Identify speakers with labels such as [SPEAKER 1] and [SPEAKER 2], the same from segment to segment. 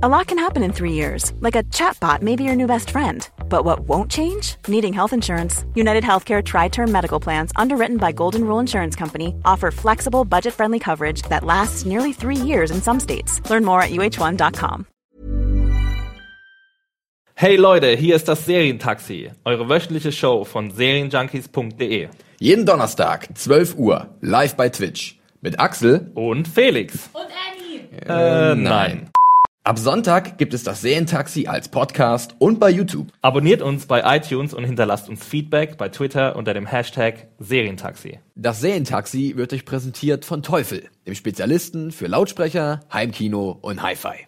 [SPEAKER 1] A lot can happen in three years, like a chatbot may be your new best friend. But what won't change? Needing health insurance. United Healthcare Tri Term Medical Plans, underwritten by Golden Rule Insurance Company, offer flexible, budget friendly coverage that lasts nearly three years in some states. Learn more at uh1.com.
[SPEAKER 2] Hey Leute, hier ist das Serientaxi, eure wöchentliche Show von serienjunkies.de.
[SPEAKER 3] Jeden Donnerstag, 12 Uhr, live bei Twitch. Mit Axel.
[SPEAKER 2] Und Felix.
[SPEAKER 4] Und Annie.
[SPEAKER 2] Äh, äh nein.
[SPEAKER 3] Ab Sonntag gibt es das Serientaxi als Podcast und bei YouTube.
[SPEAKER 2] Abonniert uns bei iTunes und hinterlasst uns Feedback bei Twitter unter dem Hashtag Serientaxi.
[SPEAKER 3] Das Serientaxi wird euch präsentiert von Teufel, dem Spezialisten für Lautsprecher, Heimkino und Hi-Fi.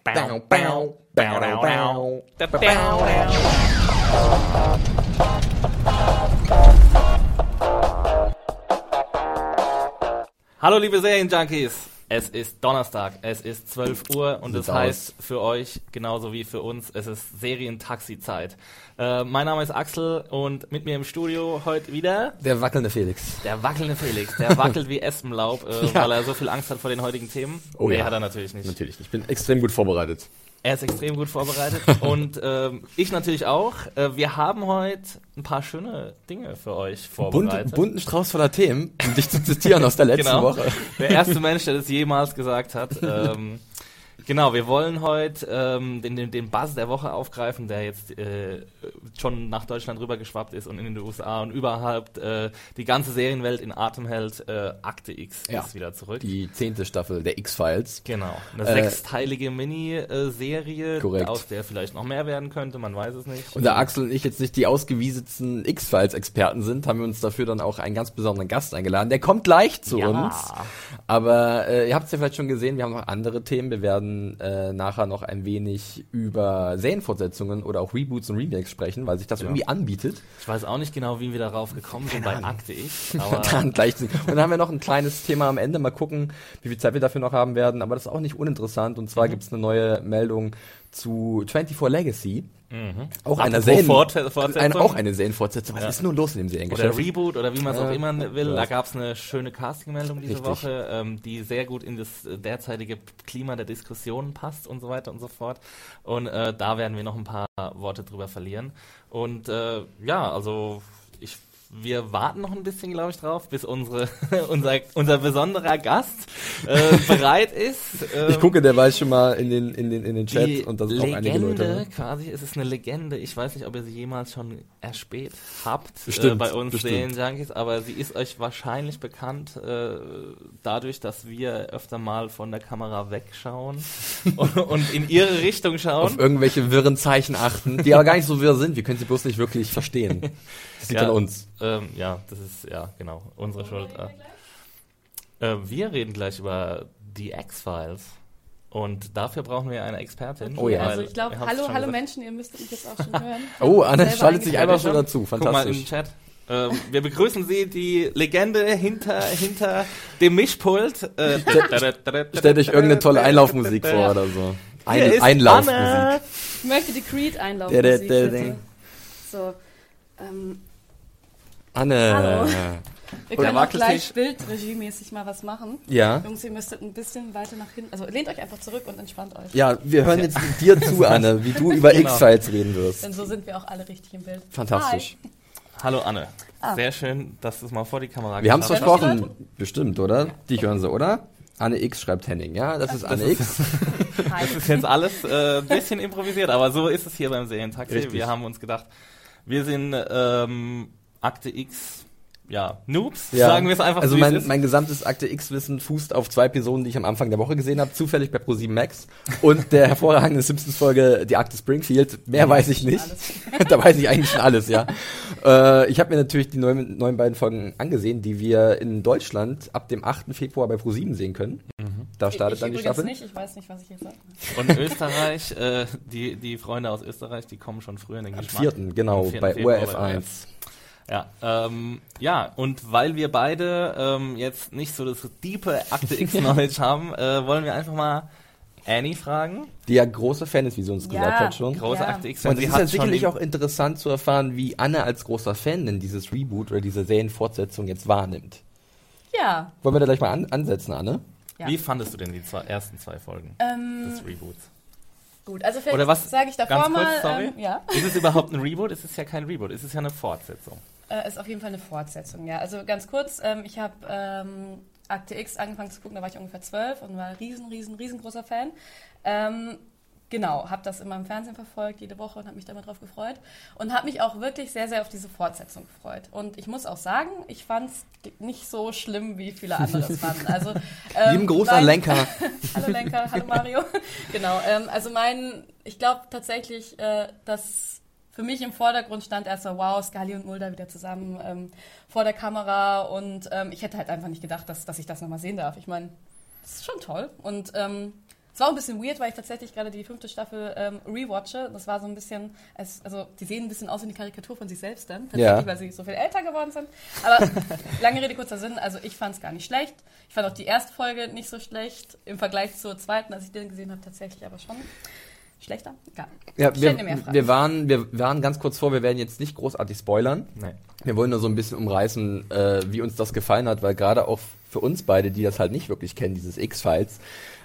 [SPEAKER 2] Hallo liebe Serienjunkies. Es ist Donnerstag, es ist 12 Uhr und
[SPEAKER 3] Sieht's
[SPEAKER 2] das heißt für euch genauso wie für uns, es ist Serientaxi-Zeit. Äh, mein Name ist Axel und mit mir im Studio heute wieder
[SPEAKER 5] Der wackelnde Felix.
[SPEAKER 2] der wackelnde Felix. Der wackelt wie Espenlaub, äh, weil er so viel Angst hat vor den heutigen Themen.
[SPEAKER 5] Oh
[SPEAKER 2] nee,
[SPEAKER 5] ja.
[SPEAKER 2] hat er natürlich nicht.
[SPEAKER 5] Natürlich, ich bin extrem gut vorbereitet.
[SPEAKER 2] Er ist extrem gut vorbereitet und ähm, ich natürlich auch. Äh, wir haben heute ein paar schöne Dinge für euch
[SPEAKER 5] Bunt,
[SPEAKER 2] vorbereitet.
[SPEAKER 5] bunten Strauß voller Themen, um dich zu zitieren aus der letzten
[SPEAKER 2] genau.
[SPEAKER 5] Woche.
[SPEAKER 2] Der erste Mensch, der das jemals gesagt hat. Ähm, genau, wir wollen heute ähm, den, den, den Buzz der Woche aufgreifen, der jetzt äh, schon nach Deutschland rübergeschwappt ist und in den USA und überhaupt äh, die ganze Serienwelt in Atem hält. Äh, Akte X
[SPEAKER 5] Ja.
[SPEAKER 2] ist wieder zurück.
[SPEAKER 5] Die zehnte Staffel der X-Files.
[SPEAKER 2] Genau, eine
[SPEAKER 5] Äh,
[SPEAKER 2] sechsteilige Mini-Serie, aus der vielleicht noch mehr werden könnte, man weiß es nicht.
[SPEAKER 5] Und da Axel und ich jetzt nicht die ausgewiesensten X-Files-Experten sind, haben wir uns dafür dann auch einen ganz besonderen Gast eingeladen. Der kommt gleich zu
[SPEAKER 2] Ja.
[SPEAKER 5] uns. Aber äh, ihr habt es ja vielleicht schon gesehen, wir haben noch andere Themen. Wir werden äh, nachher noch ein wenig über Serienfortsetzungen oder auch Reboots und Remakes sprechen, weil sich das irgendwie anbietet.
[SPEAKER 2] Ich weiß auch nicht genau, wie wir darauf gekommen sind bei Akte X, aber
[SPEAKER 5] dann gleich. Und dann haben wir noch ein kleines Thema am Ende. Mal gucken, wie viel Zeit wir dafür noch haben werden. Aber das ist auch nicht uninteressant. Und
[SPEAKER 2] Mhm.
[SPEAKER 5] zwar gibt es eine neue Meldung zu 24 Legacy. Auch eine
[SPEAKER 2] Mhm.
[SPEAKER 5] Serien eine, auch eine Serienfortsetzung. Was
[SPEAKER 2] Ja.
[SPEAKER 5] ist nun los in dem
[SPEAKER 2] oder
[SPEAKER 5] Seriengeschäft?
[SPEAKER 2] Reboot oder wie man es auch immer will.
[SPEAKER 5] ja.
[SPEAKER 2] Da gab es eine schöne Castingmeldung diese
[SPEAKER 5] Richtig.
[SPEAKER 2] Woche, ähm, die sehr gut in das äh, derzeitige Klima der Diskussionen passt und so weiter und so fort. Und äh, da werden wir noch ein paar Worte drüber verlieren. Und äh, ja, also ich wir warten noch ein bisschen, glaube ich, drauf, bis unsere, unser, unser besonderer Gast äh, bereit ist. Ähm,
[SPEAKER 5] ich gucke derweil schon mal in den, in den, in den Chat
[SPEAKER 2] die
[SPEAKER 5] und da sind auch einige
[SPEAKER 2] Legende,
[SPEAKER 5] Leute. ne?
[SPEAKER 2] quasi, es ist eine Legende. Ich weiß nicht, ob ihr sie jemals schon erspäht habt äh,
[SPEAKER 5] Bestimmt,
[SPEAKER 2] bei uns
[SPEAKER 5] bestimmt.
[SPEAKER 2] Serienjunkies, aber sie ist euch wahrscheinlich bekannt äh, dadurch, dass wir öfter mal von der Kamera wegschauen und, und in ihre Richtung
[SPEAKER 5] Auf
[SPEAKER 2] schauen.
[SPEAKER 5] irgendwelche wirren Zeichen achten, die aber gar nicht so wirr sind. Wir können sie bloß nicht wirklich verstehen. Das liegt
[SPEAKER 2] Ja.
[SPEAKER 5] an uns.
[SPEAKER 2] Ähm, ja, das ist, ja, genau, unsere Schuld. Äh, wir reden gleich über die X-Files. Und dafür brauchen wir eine Expertin.
[SPEAKER 5] Oh ja.
[SPEAKER 4] Also ich glaube, hallo, hallo
[SPEAKER 2] gesagt.
[SPEAKER 4] Menschen, ihr müsstet mich jetzt auch schon hören.
[SPEAKER 5] Oh, Anne schaltet sich einfach schon dazu.
[SPEAKER 2] Guck mal im
[SPEAKER 5] Fantastisch.
[SPEAKER 2] Chat. Ähm, wir begrüßen Sie, die Legende hinter, hinter dem Mischpult. Äh,
[SPEAKER 5] Stellt euch irgendeine tolle Einlaufmusik vor oder so.
[SPEAKER 2] Hier
[SPEAKER 5] Ein,
[SPEAKER 2] ist
[SPEAKER 5] Einlaufmusik.
[SPEAKER 2] Anne.
[SPEAKER 4] Ich möchte die Creed
[SPEAKER 5] Der,
[SPEAKER 4] einlaufen.
[SPEAKER 5] der, der, der.
[SPEAKER 4] So. Ähm,
[SPEAKER 5] Anne.
[SPEAKER 4] Hallo. wir können auch gleich bildregiemäßig mal was machen.
[SPEAKER 5] Ja.
[SPEAKER 4] Jungs, ihr müsstet ein bisschen weiter nach hinten. Also lehnt euch einfach zurück und entspannt euch.
[SPEAKER 5] Ja, wir hören jetzt dir zu, Anne, wie du über
[SPEAKER 2] Genau.
[SPEAKER 5] X-Files reden wirst.
[SPEAKER 4] Denn so sind wir auch alle richtig im Bild.
[SPEAKER 5] Fantastisch.
[SPEAKER 4] Hi.
[SPEAKER 2] Hallo Anne.
[SPEAKER 4] Ah.
[SPEAKER 2] Sehr schön, dass du es mal vor die Kamera
[SPEAKER 5] Wir haben es versprochen. Bestimmt, oder? Dich hören sie, oder? Anne X schreibt Henning. Ja, das ist Anne X.
[SPEAKER 4] Hi.
[SPEAKER 2] Das ist jetzt alles äh, ein bisschen improvisiert, aber so ist es hier beim Serientaxi. Wir haben uns gedacht, wir sind ähm, Akte X, ja, Noobs,
[SPEAKER 5] Ja.
[SPEAKER 2] sagen wir es einfach
[SPEAKER 5] Also
[SPEAKER 2] so, wie
[SPEAKER 5] mein, mein gesamtes Akte X-Wissen fußt auf zwei Personen, die ich am Anfang der Woche gesehen habe, zufällig bei Pro7 Max und der hervorragenden Simpsons-Folge Die Akte Springfield. Mehr weiß ich nicht. da weiß ich eigentlich schon alles, ja. Äh, ich habe mir natürlich die neuen, neuen beiden Folgen angesehen, die wir in Deutschland ab dem 8. Februar bei Pro7 sehen können. Da startet
[SPEAKER 4] ich
[SPEAKER 5] dann die
[SPEAKER 4] übrigens
[SPEAKER 5] Staffel.
[SPEAKER 4] nicht, ich weiß nicht, was ich jetzt sage.
[SPEAKER 2] Und Österreich, äh, die, die Freunde aus Österreich, die kommen schon früher in den
[SPEAKER 5] Am
[SPEAKER 2] Geschmack.
[SPEAKER 5] 4. genau,
[SPEAKER 2] Am 4.
[SPEAKER 5] bei ORF 1.
[SPEAKER 2] Ja, ähm, ja, und weil wir beide ähm, jetzt nicht so das diepe Akte X-Knowledge haben, äh, wollen wir einfach mal Annie fragen.
[SPEAKER 5] Die ja große Fan ist, wie sie uns
[SPEAKER 4] Ja.
[SPEAKER 5] gesagt hat schon.
[SPEAKER 2] Große
[SPEAKER 4] Ja.
[SPEAKER 2] Akte X.
[SPEAKER 5] Und es
[SPEAKER 2] sie
[SPEAKER 5] ist
[SPEAKER 2] hat
[SPEAKER 5] ja sicherlich auch interessant zu erfahren, wie Anne als großer Fan denn dieses Reboot oder diese Serienfortsetzung jetzt wahrnimmt.
[SPEAKER 4] Ja.
[SPEAKER 5] Wollen wir da gleich mal an ansetzen, Anne?
[SPEAKER 4] Ja.
[SPEAKER 2] Wie fandest du denn die zwei, ersten zwei Folgen
[SPEAKER 4] Ähm,
[SPEAKER 2] des Reboots?
[SPEAKER 4] Gut, also vielleicht sage ich davor
[SPEAKER 2] ganz kurz,
[SPEAKER 4] mal.
[SPEAKER 2] sorry.
[SPEAKER 4] Ähm, ja.
[SPEAKER 2] Ist es überhaupt ein Reboot? Es ist ja kein Reboot, es ist ja eine Fortsetzung.
[SPEAKER 4] Äh, ist auf jeden Fall eine Fortsetzung, ja. Also ganz kurz, ähm, ich habe ähm, Akte X angefangen zu gucken, da war ich ungefähr zwölf und war riesen, riesen, riesengroßer Fan. Ähm, genau, habe das immer im Fernsehen verfolgt, jede Woche und habe mich da immer drauf gefreut. Und habe mich auch wirklich sehr, sehr auf diese Fortsetzung gefreut. Und ich muss auch sagen, ich fand es nicht so schlimm, wie viele andere es fanden. Also, ähm,
[SPEAKER 5] Lieben Gruß an Lenker.
[SPEAKER 4] hallo Lenker, hallo Mario. genau, ähm, also mein, ich glaube tatsächlich, äh, dass für mich im Vordergrund stand erst so, wow, Scully und Mulder wieder zusammen ähm, vor der Kamera und ähm, ich hätte halt einfach nicht gedacht, dass, dass ich das nochmal sehen darf. Ich meine, das ist schon toll und ähm, es war auch ein bisschen weird, weil ich tatsächlich gerade die fünfte Staffel ähm, rewatche. Das war so ein bisschen, es, also die sehen ein bisschen aus wie eine Karikatur von sich selbst dann, tatsächlich,
[SPEAKER 5] Ja.
[SPEAKER 4] weil sie so viel älter geworden sind. Aber lange Rede, kurzer Sinn, also ich fand es gar nicht schlecht. Ich fand auch die erste Folge nicht so schlecht, im Vergleich zur zweiten, als ich den gesehen habe, tatsächlich aber schon schlechter. Egal.
[SPEAKER 5] Ja, wir, wir, waren, wir waren ganz kurz vor, wir werden jetzt nicht großartig spoilern.
[SPEAKER 2] Nee.
[SPEAKER 5] Wir wollen nur so ein bisschen umreißen, äh, wie uns das gefallen hat, weil gerade auch für uns beide, die das halt nicht wirklich kennen, dieses X-Files,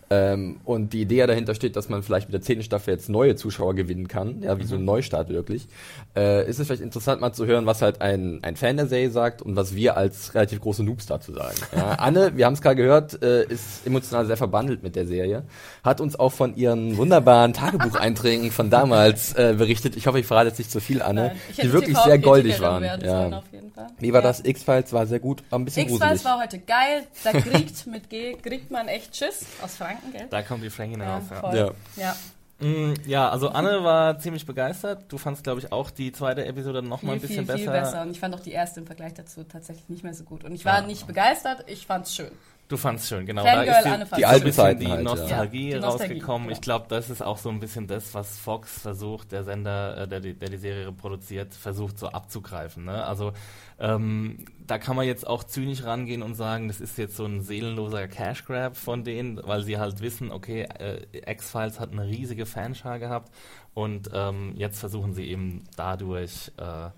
[SPEAKER 5] ähm, und die Idee ja dahinter steht, dass man vielleicht mit der zehnten Staffel jetzt neue Zuschauer gewinnen kann, ja, wie so ein Neustart wirklich, äh, ist es vielleicht interessant mal zu hören, was halt ein, ein Fan der Serie sagt und was wir als relativ große Noobs dazu sagen. Ja, Anne, wir haben es gerade gehört, äh, ist emotional sehr verbandelt mit der Serie, hat uns auch von ihren wunderbaren Tagebucheinträgen von damals äh, berichtet. Ich hoffe, ich verrate jetzt nicht zu viel, Anne, die wirklich
[SPEAKER 4] TV
[SPEAKER 5] sehr goldig waren. Ja.
[SPEAKER 4] auf jeden Fall.
[SPEAKER 5] Wie war
[SPEAKER 4] Ja.
[SPEAKER 5] das? X-Files war sehr gut, war ein bisschen
[SPEAKER 4] X-Files war heute geil. Da kriegt mit G, kriegt man echt Schiss aus Franken, gell?
[SPEAKER 2] Da kommt die Frankie
[SPEAKER 4] Ja,
[SPEAKER 2] raus. Ja.
[SPEAKER 4] voll.
[SPEAKER 5] Ja.
[SPEAKER 4] ja.
[SPEAKER 2] Mm, ja, also Anne war ziemlich begeistert. Du fandst, glaube ich, auch die zweite Episode noch mal ein
[SPEAKER 4] Viel,
[SPEAKER 2] bisschen
[SPEAKER 4] viel, viel
[SPEAKER 2] besser.
[SPEAKER 4] besser. Und ich fand auch die erste im Vergleich dazu tatsächlich nicht mehr so gut. Und ich war nicht begeistert, ich fand's schön.
[SPEAKER 2] Du fandst schön, genau.
[SPEAKER 4] Fangirl,
[SPEAKER 2] da ist
[SPEAKER 4] Anne
[SPEAKER 2] die,
[SPEAKER 4] fand's
[SPEAKER 5] Die
[SPEAKER 2] ein
[SPEAKER 5] alten
[SPEAKER 2] bisschen
[SPEAKER 5] Zeiten
[SPEAKER 2] die
[SPEAKER 5] halt, ja.
[SPEAKER 2] Nostalgie
[SPEAKER 4] Ja, die Nostalgie,
[SPEAKER 2] rausgekommen.
[SPEAKER 4] genau.
[SPEAKER 2] Ich glaube, das ist auch so ein bisschen das, was Fox versucht, der Sender, äh, der, die- der die Serie produziert, versucht so abzugreifen. Ne? Also ähm, da kann man jetzt auch zynisch rangehen und sagen, das ist jetzt so ein seelenloser Cash Grab von denen, weil sie halt wissen, okay, äh, X-Files hat eine riesige Fanschar gehabt und ähm, jetzt versuchen sie eben dadurch äh,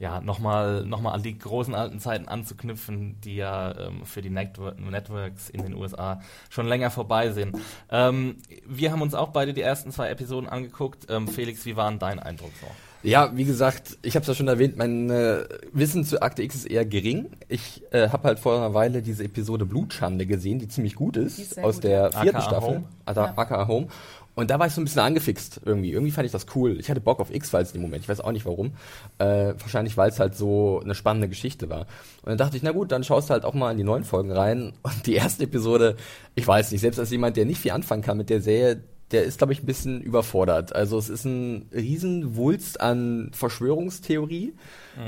[SPEAKER 2] ja, nochmal noch mal an die großen alten Zeiten anzuknüpfen, die ja ähm, für die Network Networks in den USA schon länger vorbei sind. Ähm, wir haben uns auch beide die ersten zwei Episoden angeguckt. Ähm, Felix, wie war denn dein Eindruck so?
[SPEAKER 5] Ja, wie gesagt, ich habe es ja schon erwähnt, mein äh, Wissen zu Akte X ist eher gering. Ich äh, habe halt vor einer Weile diese Episode Blutschande gesehen, die ziemlich gut ist,
[SPEAKER 4] ist
[SPEAKER 5] aus
[SPEAKER 4] gut,
[SPEAKER 5] der vierten
[SPEAKER 2] AKA
[SPEAKER 5] Staffel,
[SPEAKER 2] Home.
[SPEAKER 5] also
[SPEAKER 4] Ja.
[SPEAKER 5] AKA Home. Und da war ich so ein bisschen angefixt irgendwie. Irgendwie fand ich das cool. Ich hatte Bock auf X-Files in dem Moment. Ich weiß auch nicht warum. Äh, wahrscheinlich, weil es halt so eine spannende Geschichte war. Und dann dachte ich, na gut, dann schaust du halt auch mal in die neuen Folgen rein. Und die erste Episode, ich weiß nicht, selbst als jemand, der nicht viel anfangen kann mit der Serie, der ist, glaube ich, ein bisschen überfordert. Also es ist ein Riesenwulst an Verschwörungstheorie.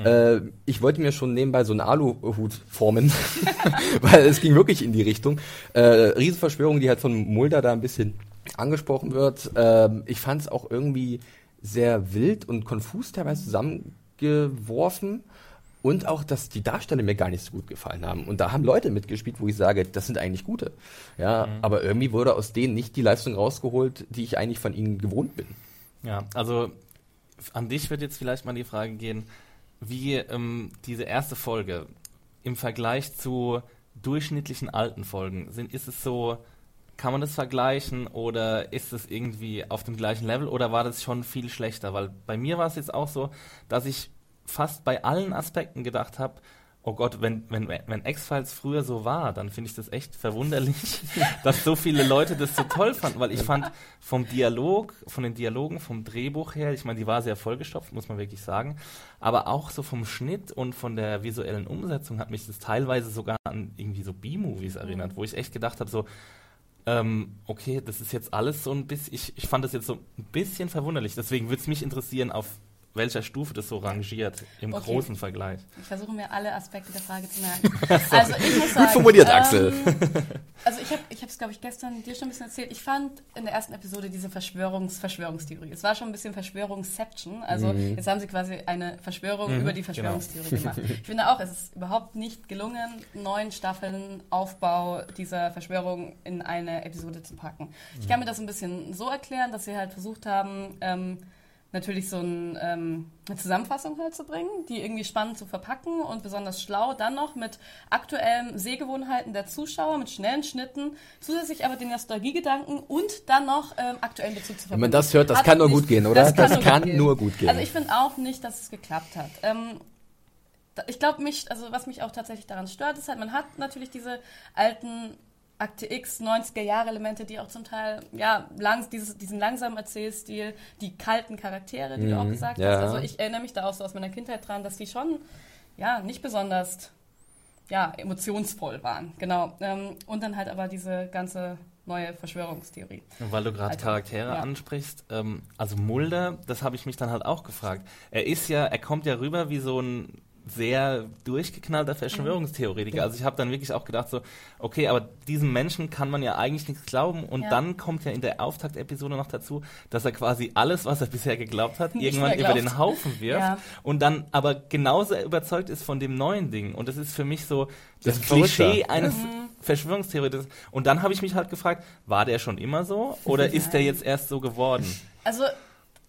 [SPEAKER 5] Äh, ich wollte mir schon nebenbei so einen Aluhut formen, weil es ging wirklich in die Richtung. Äh, Riesenverschwörung, die halt von Mulder da ein bisschen angesprochen wird. Ähm, ich fand es auch irgendwie sehr wild und konfus teilweise zusammengeworfen. Und auch, dass die Darsteller mir gar nicht so gut gefallen haben. Und da haben Leute mitgespielt, wo ich sage, das sind eigentlich gute. Ja, aber irgendwie wurde aus denen nicht die Leistung rausgeholt, die ich eigentlich von ihnen gewohnt bin.
[SPEAKER 2] Ja, also an dich wird jetzt vielleicht mal die Frage gehen, wie ähm, diese erste Folge im Vergleich zu durchschnittlichen alten Folgen sind, ist es so, kann man das vergleichen oder ist es irgendwie auf dem gleichen Level oder war das schon viel schlechter? Weil bei mir war es jetzt auch so, dass ich fast bei allen Aspekten gedacht habe, oh Gott, wenn, wenn, wenn X-Files früher so war, dann finde ich das echt verwunderlich, dass so viele Leute das so toll fanden, weil ich fand vom Dialog, von den Dialogen, vom Drehbuch her, ich meine, die war sehr vollgestopft, muss man wirklich sagen, aber auch so vom Schnitt und von der visuellen Umsetzung hat mich das teilweise sogar an irgendwie so B-Movies erinnert, wo ich echt gedacht habe, so, ähm, okay, das ist jetzt alles so ein bisschen, ich, ich fand das jetzt so ein bisschen verwunderlich, deswegen würde es mich interessieren, auf welcher Stufe das so rangiert im
[SPEAKER 4] Okay.
[SPEAKER 2] großen Vergleich.
[SPEAKER 4] Ich versuche mir alle Aspekte der Frage zu merken. also ich muss sagen,
[SPEAKER 5] formuliert,
[SPEAKER 4] ähm,
[SPEAKER 5] Axel.
[SPEAKER 4] Also ich habe ich es, glaube ich, gestern dir schon ein bisschen erzählt. Ich fand in der ersten Episode diese Verschwörungs Verschwörungstheorie. Es war schon ein bisschen Verschwörungsception. Also
[SPEAKER 5] Mhm.
[SPEAKER 4] jetzt haben sie quasi eine Verschwörung über die Verschwörungstheorie gemacht. Ich finde auch, es ist überhaupt nicht gelungen, neun Staffeln Aufbau dieser Verschwörung in eine Episode zu packen. Ich kann mir das ein bisschen so erklären, dass sie halt versucht haben, ähm, natürlich so ein, ähm, eine Zusammenfassung halt zu bringen, die irgendwie spannend zu verpacken und besonders schlau dann noch mit aktuellen Sehgewohnheiten der Zuschauer, mit schnellen Schnitten, zusätzlich aber den Nostalgiegedanken und dann noch ähm, aktuellen Bezug zu verbinden.
[SPEAKER 5] Wenn man das hört, das
[SPEAKER 4] Hat
[SPEAKER 5] kann nur
[SPEAKER 4] nicht-
[SPEAKER 5] gut gehen, oder?
[SPEAKER 4] Das kann,
[SPEAKER 5] Das
[SPEAKER 4] nur,
[SPEAKER 5] kann
[SPEAKER 4] gut gehen.
[SPEAKER 5] nur gut gehen.
[SPEAKER 4] Also ich finde auch nicht, dass es geklappt hat. Ähm, ich glaube mich, also was mich auch tatsächlich daran stört, ist halt, man hat natürlich diese alten Akte X, 90er Jahre Elemente, die auch zum Teil, ja, lang, dieses, diesen langsamen Erzählstil, die kalten Charaktere, die du auch
[SPEAKER 5] Mhm,
[SPEAKER 4] gesagt
[SPEAKER 5] ja.
[SPEAKER 4] hast. Also ich erinnere mich da auch so aus meiner Kindheit dran, dass die schon, ja, nicht besonders, ja, emotionsvoll waren. Genau. Ähm, und dann halt aber diese ganze neue Verschwörungstheorie.
[SPEAKER 2] Weil du gerade
[SPEAKER 4] Alter.
[SPEAKER 2] Charaktere
[SPEAKER 4] Ja.
[SPEAKER 2] ansprichst, ähm, also Mulder, das habe ich mich dann halt auch gefragt. Er ist ja, er kommt ja rüber wie so ein sehr durchgeknallter Verschwörungstheoretiker. Also ich habe dann wirklich auch gedacht so, okay, aber diesem Menschen kann man ja eigentlich nichts glauben und
[SPEAKER 4] Ja.
[SPEAKER 2] dann kommt ja in der Auftaktepisode noch dazu, dass er quasi alles, was er bisher geglaubt hat,
[SPEAKER 4] Nicht
[SPEAKER 2] irgendwann über den Haufen wirft
[SPEAKER 4] Ja.
[SPEAKER 2] und dann aber genauso überzeugt ist von dem neuen Ding. Und das ist für mich so das,
[SPEAKER 5] Das.
[SPEAKER 2] Klischee eines Verschwörungstheoretikers. Und dann habe ich mich halt gefragt, war der schon immer so oder ist der jetzt erst so geworden?
[SPEAKER 4] Also,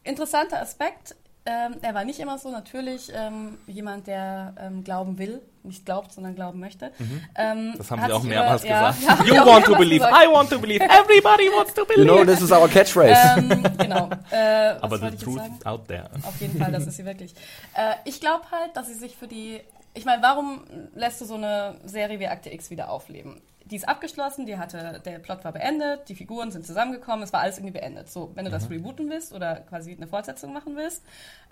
[SPEAKER 4] interessanter Aspekt. Ähm, er war nicht immer so, natürlich ähm, jemand, der ähm, glauben will, nicht glaubt, sondern glauben möchte. Ähm,
[SPEAKER 2] Mhm. Das haben sie auch mehrmals
[SPEAKER 4] über-
[SPEAKER 2] gesagt.
[SPEAKER 4] ja,
[SPEAKER 2] you want to believe,
[SPEAKER 4] gesagt.
[SPEAKER 2] I want to believe, everybody wants to
[SPEAKER 5] You
[SPEAKER 2] believe.
[SPEAKER 5] know, this is our catchphrase.
[SPEAKER 4] Ähm, genau. Äh,
[SPEAKER 2] Aber the truth is out there.
[SPEAKER 4] Auf jeden Fall, das ist sie wirklich. Äh, ich glaube halt, dass sie sich für die. Ich meine, warum lässt du so eine Serie wie Akte X wieder aufleben? Die ist abgeschlossen, die hatte, der Plot war beendet, die Figuren sind zusammengekommen, es war alles irgendwie beendet. So, wenn du das rebooten willst oder quasi eine Fortsetzung machen willst,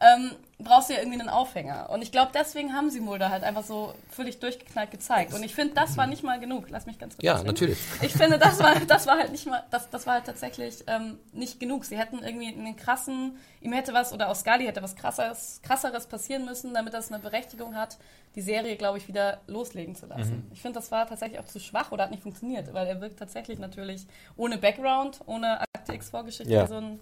[SPEAKER 4] ähm, brauchst du ja irgendwie einen Aufhänger. Und ich glaube, deswegen haben sie Mulder halt einfach so völlig durchgeknallt gezeigt. Und ich finde, das war nicht mal genug. Lass mich ganz kurz
[SPEAKER 5] Ja, natürlich.
[SPEAKER 4] Ich finde, das war, das war halt nicht mal, das, das war halt tatsächlich ähm, nicht genug. Sie hätten irgendwie einen krassen, ihm hätte was, oder aus Scully hätte was krasseres, krasseres passieren müssen, damit das eine Berechtigung hat, die Serie, glaube ich, wieder loslegen zu lassen. Ich finde, das war tatsächlich auch zu schwach oder hat nicht funktioniert, weil er wirkt tatsächlich natürlich ohne Background, ohne Akte X Vorgeschichte,
[SPEAKER 5] Ja.
[SPEAKER 4] wie so ein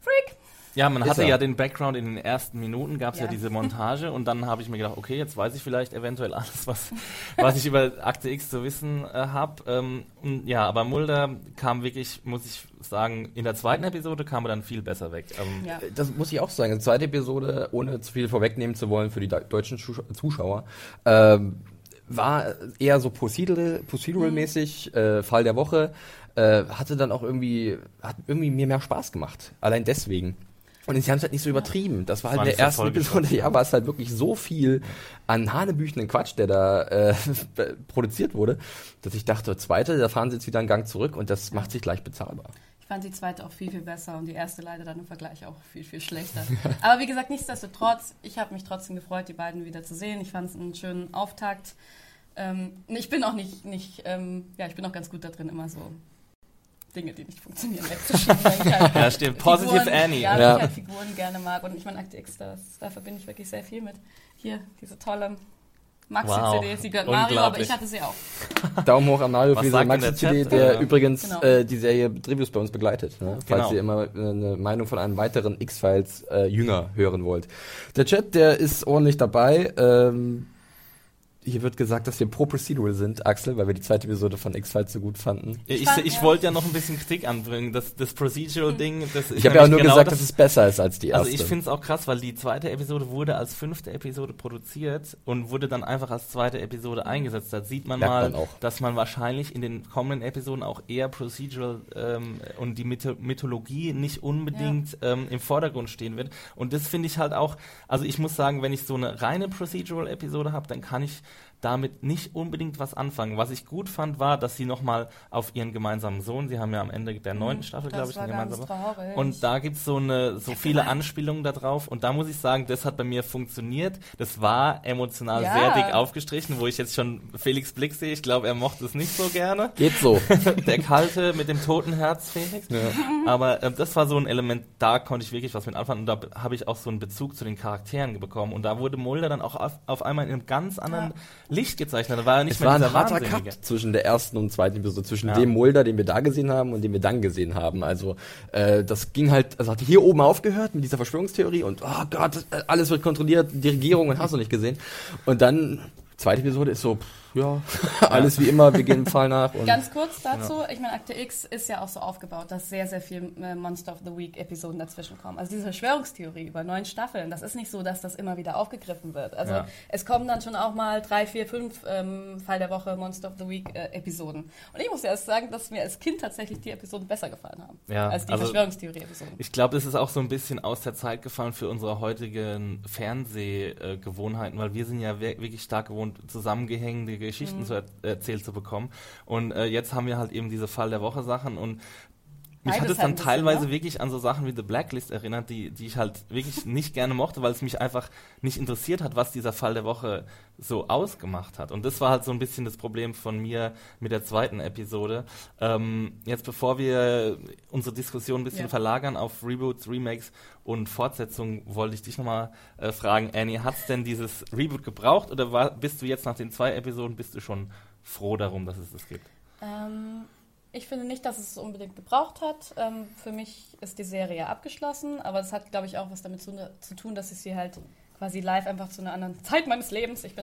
[SPEAKER 4] Freak.
[SPEAKER 2] Ja, man
[SPEAKER 5] Ist
[SPEAKER 2] hatte
[SPEAKER 5] er.
[SPEAKER 2] ja den Background in den ersten Minuten, gab es ja.
[SPEAKER 4] Ja.
[SPEAKER 2] diese Montage und dann habe ich mir gedacht, okay, jetzt weiß ich vielleicht eventuell alles, was, was ich über Akte X zu wissen äh, habe. Ähm, ja, aber Mulder kam wirklich, muss ich sagen, in der zweiten Episode kam er dann viel besser weg. Ähm,
[SPEAKER 4] Ja.
[SPEAKER 5] Das muss ich auch sagen. Die zweite Episode, ohne zu viel vorwegnehmen zu wollen für die de- deutschen Zusch- Zuschauer, ähm, war eher so procedural, procedural-mäßig, äh, Fall der Woche, äh, hatte dann auch irgendwie, hat irgendwie mir mehr Spaß gemacht. Allein deswegen. Und sie haben es halt nicht so übertrieben. Das war halt
[SPEAKER 2] war
[SPEAKER 5] in der ersten Episode, ja, war es halt wirklich so viel an hanebüchenden Quatsch, der da äh, produziert wurde, dass ich dachte, zweite, da fahren sie jetzt wieder einen Gang zurück und das macht sich gleich bezahlbar.
[SPEAKER 4] Ich fand die zweite auch viel, viel besser und die erste leider dann im Vergleich auch viel, viel schlechter. Aber wie gesagt, nichtsdestotrotz, ich habe mich trotzdem gefreut, die beiden wieder zu sehen. Ich fand es einen schönen Auftakt. Ähm, ich bin auch nicht, nicht ähm, ja, ich bin auch ganz gut da drin, immer so Dinge, die nicht funktionieren, wegzuschieben. halt
[SPEAKER 2] Ja, stimmt. Positive
[SPEAKER 4] Figuren,
[SPEAKER 2] Annie.
[SPEAKER 4] Ja,
[SPEAKER 5] Ja.
[SPEAKER 4] ich halt Figuren gerne mag. Und ich meine, Akte X, das, da verbinde ich wirklich sehr viel mit. Hier, diese tolle Maxi-CD,
[SPEAKER 2] Wow.
[SPEAKER 4] sie gehört Mario, aber ich hatte sie auch.
[SPEAKER 5] Daumen hoch an Mario für diese
[SPEAKER 2] der
[SPEAKER 5] Maxi-CD,
[SPEAKER 2] Chat?
[SPEAKER 5] der
[SPEAKER 2] Ja.
[SPEAKER 5] übrigens
[SPEAKER 4] Genau.
[SPEAKER 5] äh, die Serie Reviews bei uns begleitet. Ne? Falls
[SPEAKER 2] Genau.
[SPEAKER 5] ihr immer äh, eine Meinung von einem weiteren X-Files äh, Jünger hören wollt. Der Chat, der ist ordentlich dabei. Ähm, hier wird gesagt, dass wir pro Procedural sind, Axel, weil wir die zweite Episode von X-Files so gut fanden.
[SPEAKER 2] Ich,
[SPEAKER 4] fand,
[SPEAKER 2] ich
[SPEAKER 4] ja.
[SPEAKER 2] wollte ja noch ein bisschen Kritik anbringen. Das, das Procedural-Ding, das ist
[SPEAKER 5] Ich habe ja auch nur
[SPEAKER 2] genau
[SPEAKER 5] gesagt,
[SPEAKER 2] das,
[SPEAKER 5] dass es besser ist als die erste.
[SPEAKER 2] Also ich finde es auch krass, weil die zweite Episode wurde als fünfte Episode produziert und wurde dann einfach als zweite Episode eingesetzt. Da sieht man
[SPEAKER 5] Merkt
[SPEAKER 2] mal,
[SPEAKER 5] man auch.
[SPEAKER 2] dass man wahrscheinlich in den kommenden Episoden auch eher Procedural ähm, und die Mytho Mythologie nicht unbedingt ähm, im Vordergrund stehen wird. Und das finde ich halt auch, also ich muss sagen, wenn ich so eine reine Procedural-Episode habe, dann kann ich damit nicht unbedingt was anfangen. Was ich gut fand, war, dass sie nochmal auf ihren gemeinsamen Sohn, sie haben ja am Ende der neunten Staffel, glaube ich, gemeinsamen
[SPEAKER 4] traurig.
[SPEAKER 2] und da gibt's so eine so viele Anspielungen da drauf und da muss ich sagen, das hat bei mir funktioniert. Das war emotional
[SPEAKER 4] Ja.
[SPEAKER 2] sehr dick aufgestrichen, wo ich jetzt schon Felix Blick sehe. Ich glaube, er mochte es nicht so gerne.
[SPEAKER 5] Geht so.
[SPEAKER 2] Der kalte mit dem toten Herz Felix. Aber ähm, das war so ein Element, da konnte ich wirklich was mit anfangen und da habe ich auch so einen Bezug zu den Charakteren bekommen und da wurde Mulder dann auch auf, auf einmal in einem ganz anderen
[SPEAKER 4] Ja.
[SPEAKER 2] Licht gezeichnet. Da war er nicht
[SPEAKER 5] Es
[SPEAKER 2] mehr
[SPEAKER 5] war ein harter. Cut zwischen der ersten und zweiten Episode, zwischen
[SPEAKER 2] Ja.
[SPEAKER 5] dem Mulder, den wir da gesehen haben und den wir dann gesehen haben. Also äh, das ging halt, also hat hier oben aufgehört mit dieser Verschwörungstheorie und oh Gott, alles wird kontrolliert, die Regierung und hast du nicht gesehen. Und dann, zweite Episode ist so, pff, ja, alles wie immer, wir gehen dem Fall nach. Und
[SPEAKER 4] Ganz kurz dazu, ich meine, Akte X ist ja auch so aufgebaut, dass sehr, sehr viel äh, Monster of the Week Episoden dazwischen kommen. Also diese Verschwörungstheorie über neun Staffeln, das ist nicht so, dass das immer wieder aufgegriffen wird. Also
[SPEAKER 2] Ja.
[SPEAKER 4] es kommen dann schon auch mal drei, vier, fünf ähm, Fall der Woche Monster of the Week äh, Episoden. Und ich muss ja erst sagen, dass mir als Kind tatsächlich die Episoden besser gefallen haben
[SPEAKER 2] Ja,
[SPEAKER 4] als die
[SPEAKER 2] also-
[SPEAKER 4] Verschwörungstheorie Episoden.
[SPEAKER 2] Ich glaube, das ist auch so ein bisschen aus der Zeit gefallen für unsere heutigen Fernsehgewohnheiten, weil wir sind ja wir- wirklich stark gewohnt, zusammengehängte
[SPEAKER 4] Mhm.
[SPEAKER 2] Geschichten zu er erzählt zu bekommen. Und äh, jetzt haben wir halt eben diese Fall der Woche Sachen und mich
[SPEAKER 4] Beides
[SPEAKER 2] hat es dann
[SPEAKER 4] bisschen,
[SPEAKER 2] teilweise
[SPEAKER 4] ne?
[SPEAKER 2] wirklich an so Sachen wie The Blacklist erinnert, die, die ich halt wirklich nicht gerne mochte, weil es mich einfach nicht interessiert hat, was dieser Fall der Woche so ausgemacht hat. Und das war halt so ein bisschen das Problem von mir mit der zweiten Episode. Ähm, jetzt bevor wir unsere Diskussion ein bisschen
[SPEAKER 4] Ja.
[SPEAKER 2] verlagern auf Reboots, Remakes und Fortsetzungen, wollte ich dich nochmal äh, fragen, Annie, hat es denn dieses Reboot gebraucht oder war, bist du jetzt nach den zwei Episoden, bist du schon froh darum, dass es das gibt?
[SPEAKER 4] Ähm, ich finde nicht, dass es unbedingt gebraucht hat. Ähm, für mich ist die Serie abgeschlossen, aber es hat, glaube ich, auch was damit zu, zu tun, dass ich sie halt quasi live einfach zu einer anderen Zeit meines Lebens. Ich bin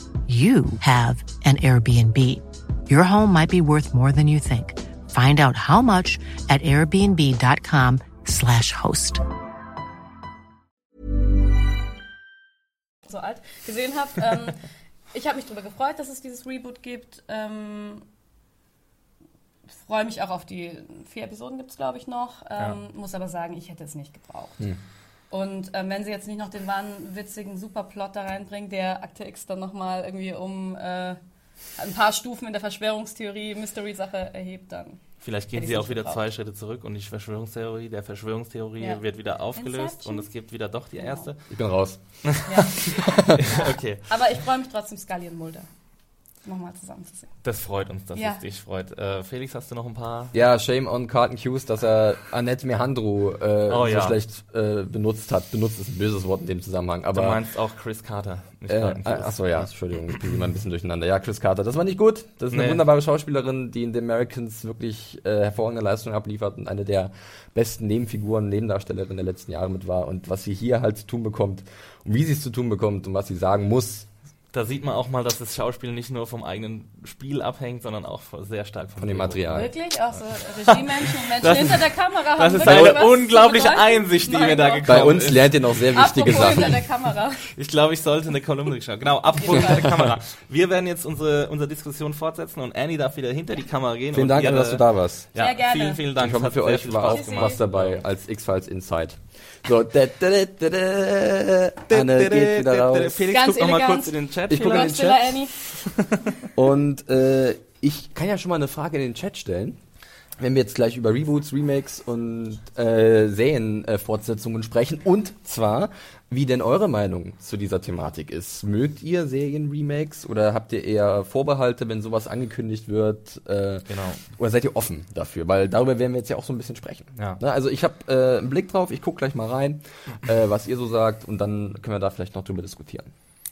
[SPEAKER 6] you have an Airbnb. Your home might be worth more than you think. Find out how much at airbnb.com/slash host.
[SPEAKER 4] so alt, gesehen habe. ähm, ich habe mich darüber gefreut, dass es dieses Reboot gibt. Ähm, freue mich auch auf die vier Episoden gibt es, glaube ich, noch. Ähm, Muss aber sagen, ich hätte es nicht gebraucht. Und ähm, wenn sie jetzt nicht noch den wahnwitzigen Superplot da reinbringen, der Akte X dann nochmal irgendwie um äh, ein paar Stufen in der Verschwörungstheorie, Mystery-Sache erhebt, dann.
[SPEAKER 2] Vielleicht gehen sie auch wieder
[SPEAKER 4] gebraucht.
[SPEAKER 2] zwei Schritte zurück und die Verschwörungstheorie der Verschwörungstheorie
[SPEAKER 4] Ja.
[SPEAKER 2] wird wieder aufgelöst
[SPEAKER 4] Inception.
[SPEAKER 2] und es gibt wieder doch die
[SPEAKER 4] Genau.
[SPEAKER 2] erste.
[SPEAKER 5] ich bin raus.
[SPEAKER 4] Ja.
[SPEAKER 2] okay,
[SPEAKER 4] aber ich freue mich trotzdem, Scully und Mulder nochmal zusammen zu sehen.
[SPEAKER 2] das freut uns, dass
[SPEAKER 4] Ja.
[SPEAKER 2] es dich freut. Äh, Felix, hast du noch ein paar?
[SPEAKER 5] Ja, shame on Carlton Hughes, dass er Annette Mehandro äh,
[SPEAKER 2] Oh,
[SPEAKER 5] so
[SPEAKER 2] ja.
[SPEAKER 5] schlecht äh, benutzt hat. Benutzt ist ein böses Wort in dem Zusammenhang.
[SPEAKER 2] Du
[SPEAKER 5] Aber
[SPEAKER 2] meinst auch Chris Carter, nicht
[SPEAKER 5] Äh,
[SPEAKER 2] Hughes.
[SPEAKER 5] achso, ja, Entschuldigung, ich bin immer ein bisschen durcheinander. Ja, Chris Carter, das war nicht gut. Das ist eine
[SPEAKER 2] Nee.
[SPEAKER 5] wunderbare Schauspielerin, die in The Americans wirklich äh, hervorragende Leistung abliefert und eine der besten Nebenfiguren, Nebendarstellerinnen der letzten Jahre mit war. Und was sie hier halt zu tun bekommt und wie sie es zu tun bekommt und was sie sagen muss,
[SPEAKER 2] Da sieht man auch mal, dass das Schauspiel nicht nur vom eigenen Spiel abhängt, sondern auch sehr stark vom
[SPEAKER 5] von dem. Material.
[SPEAKER 4] Wirklich? Auch so Regiemenschen und Menschen hinter
[SPEAKER 2] ist-
[SPEAKER 4] der Kamera haben
[SPEAKER 2] Das ist eine unglaubliche? Einsicht, die mir da gekommen
[SPEAKER 5] Bei uns
[SPEAKER 2] ist.
[SPEAKER 5] lernt ihr noch sehr wichtige
[SPEAKER 4] Apropos hinter
[SPEAKER 5] Sachen.
[SPEAKER 4] der Kamera.
[SPEAKER 2] Ich glaube, ich sollte eine Kolumne schreiben. Genau, apropos hinter der Kamera. Wir werden jetzt unsere, unsere Diskussion fortsetzen und Annie darf wieder hinter die Kamera gehen.
[SPEAKER 5] Vielen
[SPEAKER 2] und
[SPEAKER 5] Dank,
[SPEAKER 2] ihre-
[SPEAKER 5] Anne, dass du da warst.
[SPEAKER 2] Ja,
[SPEAKER 4] Sehr gerne.
[SPEAKER 2] Vielen, vielen Dank.
[SPEAKER 5] Ich hoffe, für euch
[SPEAKER 2] viel
[SPEAKER 5] war auch was dabei als X-Files Inside. So, da, da, da, da, da. Anne geht wieder raus.
[SPEAKER 2] Felix,
[SPEAKER 4] Ganz
[SPEAKER 2] guck noch mal
[SPEAKER 4] elegant.
[SPEAKER 2] kurz in den Chat.
[SPEAKER 5] Ich gucke in den Chat.
[SPEAKER 4] Annie.
[SPEAKER 5] Und äh, ich kann ja schon mal eine Frage in den Chat stellen. Wenn wir jetzt gleich über Reboots, Remakes und äh, Serienfortsetzungen sprechen. Und zwar, wie denn eure Meinung zu dieser Thematik ist. Mögt ihr Serienremakes oder habt ihr eher Vorbehalte, wenn sowas angekündigt wird? Äh,
[SPEAKER 2] Genau.
[SPEAKER 5] Oder seid ihr offen dafür? Weil darüber werden wir jetzt ja auch so ein bisschen sprechen.
[SPEAKER 2] Ja.
[SPEAKER 5] Ne, also ich habe äh, einen Blick drauf, ich gucke gleich mal rein, äh, was ihr so sagt und dann können wir da vielleicht noch drüber diskutieren.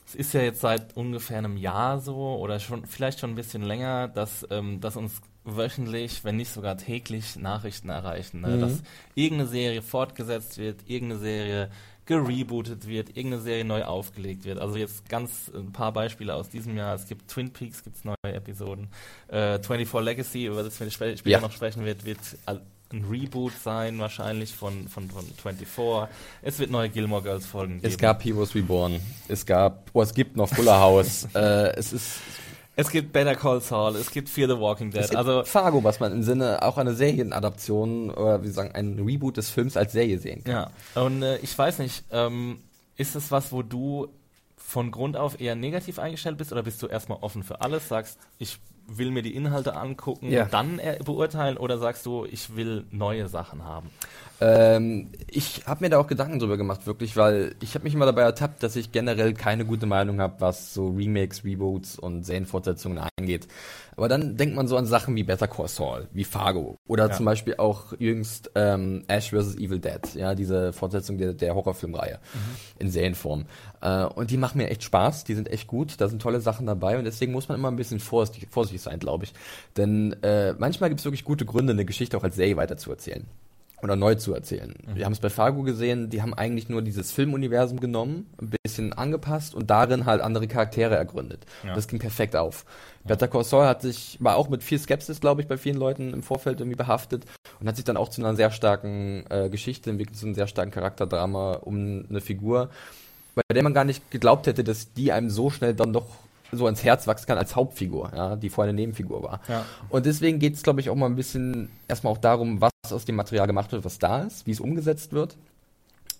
[SPEAKER 2] Es ist ja jetzt seit ungefähr einem Jahr so oder schon vielleicht schon ein bisschen länger, dass, ähm, dass uns wöchentlich, wenn nicht sogar täglich Nachrichten erreichen, ne? dass irgendeine Serie fortgesetzt wird, irgendeine Serie gerebootet wird, irgendeine Serie neu aufgelegt wird. Also jetzt ganz ein paar Beispiele aus diesem Jahr. Es gibt Twin Peaks, gibt es neue Episoden. Äh, 24 Legacy, über das wir spä- später
[SPEAKER 5] Ja.
[SPEAKER 2] noch sprechen wird, wird ein Reboot sein, wahrscheinlich von, von, von 24. Es wird neue Gilmore Girls Folgen geben.
[SPEAKER 5] Es gab Heroes Reborn, es gab, oh, es gibt noch Fuller House, äh, es ist
[SPEAKER 2] Es gibt Better Call Saul, es gibt Fear the Walking Dead.
[SPEAKER 5] es gibt
[SPEAKER 2] Also
[SPEAKER 5] Fargo, was man im Sinne auch eine Serienadaption oder wie sagen, ein Reboot des Films als Serie sehen kann.
[SPEAKER 2] ja, und äh, ich weiß nicht, ähm, ist es was, wo du von Grund auf eher negativ eingestellt bist oder bist du erstmal offen für alles, sagst, ich will mir die Inhalte angucken,
[SPEAKER 5] Ja.
[SPEAKER 2] dann äh, beurteilen oder sagst du, ich will neue Sachen haben?
[SPEAKER 5] Ähm, ich habe mir da auch Gedanken drüber gemacht, wirklich, weil ich habe mich immer dabei ertappt, dass ich generell keine gute Meinung habe, was so Remakes, Reboots und Serienfortsetzungen angeht. Aber dann denkt man so an Sachen wie Better Call Saul, wie Fargo oder
[SPEAKER 2] Ja.
[SPEAKER 5] zum Beispiel auch jüngst ähm, Ash vs. Evil Dead, ja, diese Fortsetzung der, der Horrorfilmreihe in Serienform. Äh, und die machen mir echt Spaß, die sind echt gut, da sind tolle Sachen dabei und deswegen muss man immer ein bisschen vorsichtig, vorsichtig sein, glaube ich. Denn äh, manchmal gibt es wirklich gute Gründe, eine Geschichte auch als Serie weiterzuerzählen oder neu zu erzählen. Wir haben es bei Fargo gesehen, die haben eigentlich nur dieses Filmuniversum genommen, ein bisschen angepasst und darin halt andere Charaktere ergründet.
[SPEAKER 2] Ja.
[SPEAKER 5] Das ging perfekt auf. Better Call Saul hat sich, war auch mit viel Skepsis, glaube ich, bei vielen Leuten im Vorfeld irgendwie behaftet und hat sich dann auch zu einer sehr starken äh, Geschichte entwickelt, zu einem sehr starken Charakterdrama um eine Figur, bei der man gar nicht geglaubt hätte, dass die einem so schnell dann doch so ans Herz wachsen kann als Hauptfigur, ja, die vorher eine Nebenfigur war.
[SPEAKER 2] Ja.
[SPEAKER 5] Und deswegen geht es, glaube ich, auch mal ein bisschen erstmal auch darum, was aus dem Material gemacht wird, was da ist, wie es umgesetzt wird.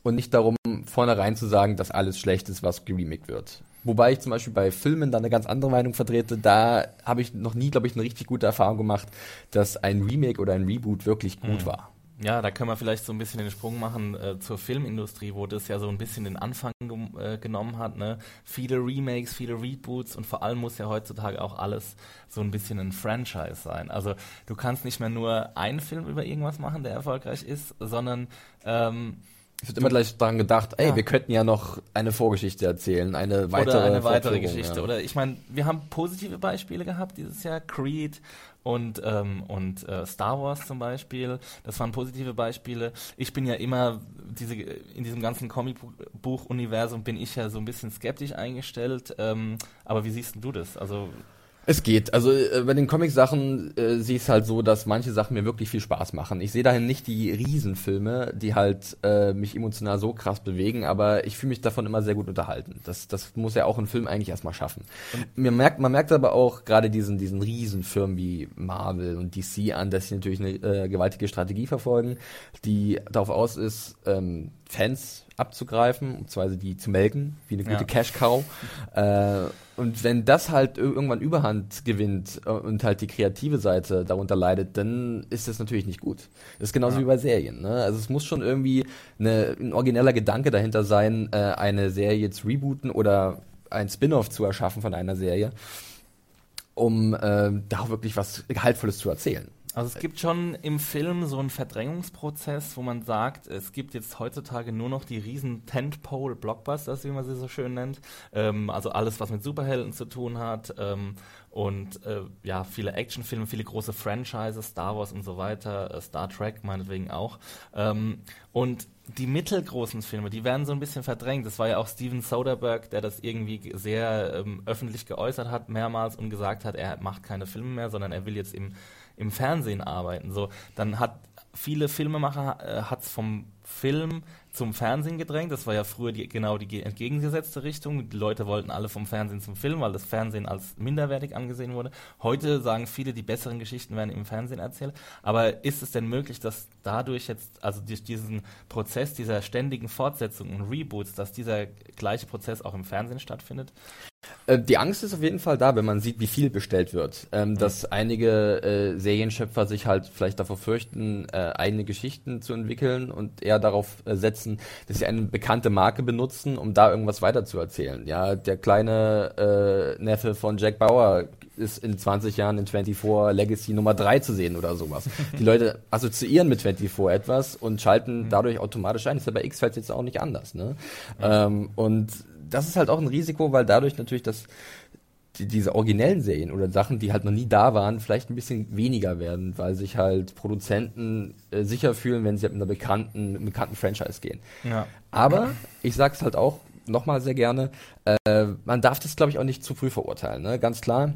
[SPEAKER 5] Und nicht darum, vornherein zu sagen, dass alles schlecht ist, was geremaked wird. Wobei ich zum Beispiel bei Filmen dann eine ganz andere Meinung vertrete. Da habe ich noch nie, glaube ich, eine richtig gute Erfahrung gemacht, dass ein Remake oder ein Reboot wirklich gut war.
[SPEAKER 2] Ja, da können wir vielleicht so ein bisschen den Sprung machen äh, zur Filmindustrie, wo das ja so ein bisschen den Anfang äh, genommen hat. Ne? Viele Remakes, viele Reboots und vor allem muss ja heutzutage auch alles so ein bisschen ein Franchise sein. Also du kannst nicht mehr nur einen Film über irgendwas machen, der erfolgreich ist, sondern ähm,
[SPEAKER 5] Es wird immer gleich daran gedacht, ey,
[SPEAKER 2] Ja.
[SPEAKER 5] wir könnten ja noch eine Vorgeschichte erzählen, eine weitere
[SPEAKER 2] oder eine weitere Geschichte.
[SPEAKER 5] ja.
[SPEAKER 2] Oder ich meine, wir haben positive Beispiele gehabt dieses Jahr, Creed und, ähm, und äh, Star Wars zum Beispiel. Das waren positive Beispiele. Ich bin ja immer, diese, in diesem ganzen Comicbuch-Universum bin ich ja so ein bisschen skeptisch eingestellt. Ähm, aber wie siehst du das? Also
[SPEAKER 5] Es geht. Also äh, bei den Comic-Sachen äh, sehe ich es halt so, dass manche Sachen mir wirklich viel Spaß machen. Ich sehe dahin nicht die Riesenfilme, die halt äh, mich emotional so krass bewegen, aber ich fühle mich davon immer sehr gut unterhalten. Das, das muss ja auch ein Film eigentlich erstmal schaffen. Mir merkt, man merkt aber auch gerade diesen, diesen Riesenfirmen wie Marvel und DC an, dass sie natürlich eine äh, gewaltige Strategie verfolgen, die darauf aus ist, ähm, Fans abzugreifen, beziehungsweise die zu melken, wie eine gute
[SPEAKER 2] Ja.
[SPEAKER 5] Cash-Cow. Äh, und wenn das halt ir- irgendwann Überhand gewinnt äh, und halt die kreative Seite darunter leidet, dann ist das natürlich nicht gut. Das ist genauso
[SPEAKER 2] Ja.
[SPEAKER 5] wie bei Serien. Ne? Also es muss schon irgendwie eine, ein origineller Gedanke dahinter sein, äh, eine Serie zu rebooten oder ein Spin-off zu erschaffen von einer Serie, um äh, da auch wirklich was Gehaltvolles zu erzählen.
[SPEAKER 2] Also es gibt schon im Film so einen Verdrängungsprozess, wo man sagt, es gibt jetzt heutzutage nur noch die riesen Tentpole-Blockbusters, wie man sie so schön nennt. Ähm, also alles, was mit Superhelden zu tun hat. Ähm, und äh, ja, viele Actionfilme, viele große Franchises, Star Wars und so weiter, äh, Star Trek meinetwegen auch. Ähm, und die mittelgroßen Filme, die werden so ein bisschen verdrängt. Das war ja auch Steven Soderbergh, der das irgendwie ge- sehr ähm, öffentlich geäußert hat, mehrmals und gesagt hat, er macht keine Filme mehr, sondern er will jetzt im, im Fernsehen arbeiten. So, dann hat viele Filmemacher äh, hat's vom Film zum Fernsehen gedrängt. Das war ja früher die, genau die ge- entgegengesetzte Richtung. Die Leute wollten alle vom Fernsehen zum Film, weil das Fernsehen als minderwertig angesehen wurde. Heute sagen viele, die besseren Geschichten werden im Fernsehen erzählt. Aber ist es denn möglich, dass dadurch jetzt, also durch diesen Prozess dieser ständigen Fortsetzung und Reboots, dass dieser gleiche Prozess auch im Fernsehen stattfindet?
[SPEAKER 5] Äh, Die Angst ist auf jeden Fall da, wenn man sieht, wie viel bestellt wird. Ähm, Dass einige äh, Serienschöpfer sich halt vielleicht davor fürchten, äh, eigene Geschichten zu entwickeln und eher darauf äh, setzen, dass sie eine bekannte Marke benutzen, um da irgendwas weiterzuerzählen. Ja, der kleine äh, Neffe von Jack Bauer ist in 20 Jahren in 24 Legacy Nummer 3 zu sehen oder sowas. Die Leute assoziieren mit 24 etwas und schalten dadurch automatisch ein. Das ist ja bei X-Files jetzt auch nicht anders. Ne? Ähm, und das ist halt auch ein Risiko, weil dadurch natürlich das die, diese originellen Serien oder Sachen, die halt noch nie da waren, vielleicht ein bisschen weniger werden, weil sich halt Produzenten äh, sicher fühlen, wenn sie halt mit einer bekannten, mit einem bekannten Franchise gehen.
[SPEAKER 2] Ja.
[SPEAKER 5] Aber ich sag's halt auch nochmal sehr gerne, äh, man darf das, glaube ich, auch nicht zu früh verurteilen. Ne? Ganz klar,